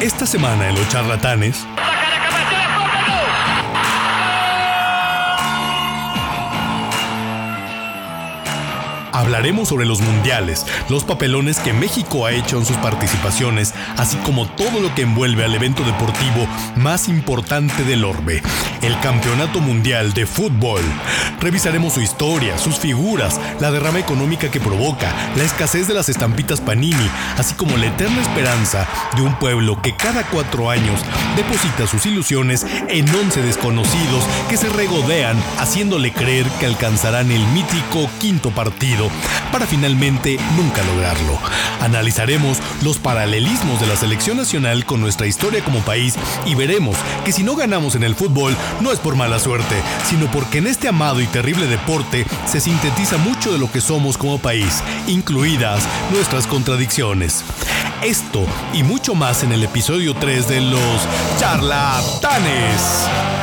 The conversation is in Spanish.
Esta semana en Los Charlatanes. Hablaremos sobre los mundiales, los papelones que México ha hecho en sus participaciones, así como todo lo que envuelve al evento deportivo más importante del orbe, el Campeonato Mundial de Fútbol. Revisaremos su historia, sus figuras, la derrama económica que provoca, la escasez de las estampitas Panini, así como la eterna esperanza de un pueblo que cada cuatro años deposita sus ilusiones en once desconocidos que se regodean haciéndole creer que alcanzarán el mítico quinto partido para finalmente nunca lograrlo. Analizaremos los paralelismos de la selección nacional con nuestra historia como país y veremos que si no ganamos en el fútbol no es por mala suerte, sino porque en este amado y terrible deporte se sintetiza mucho de lo que somos como país, incluidas nuestras contradicciones. Esto y mucho más en el episodio 3 de los charlatanes.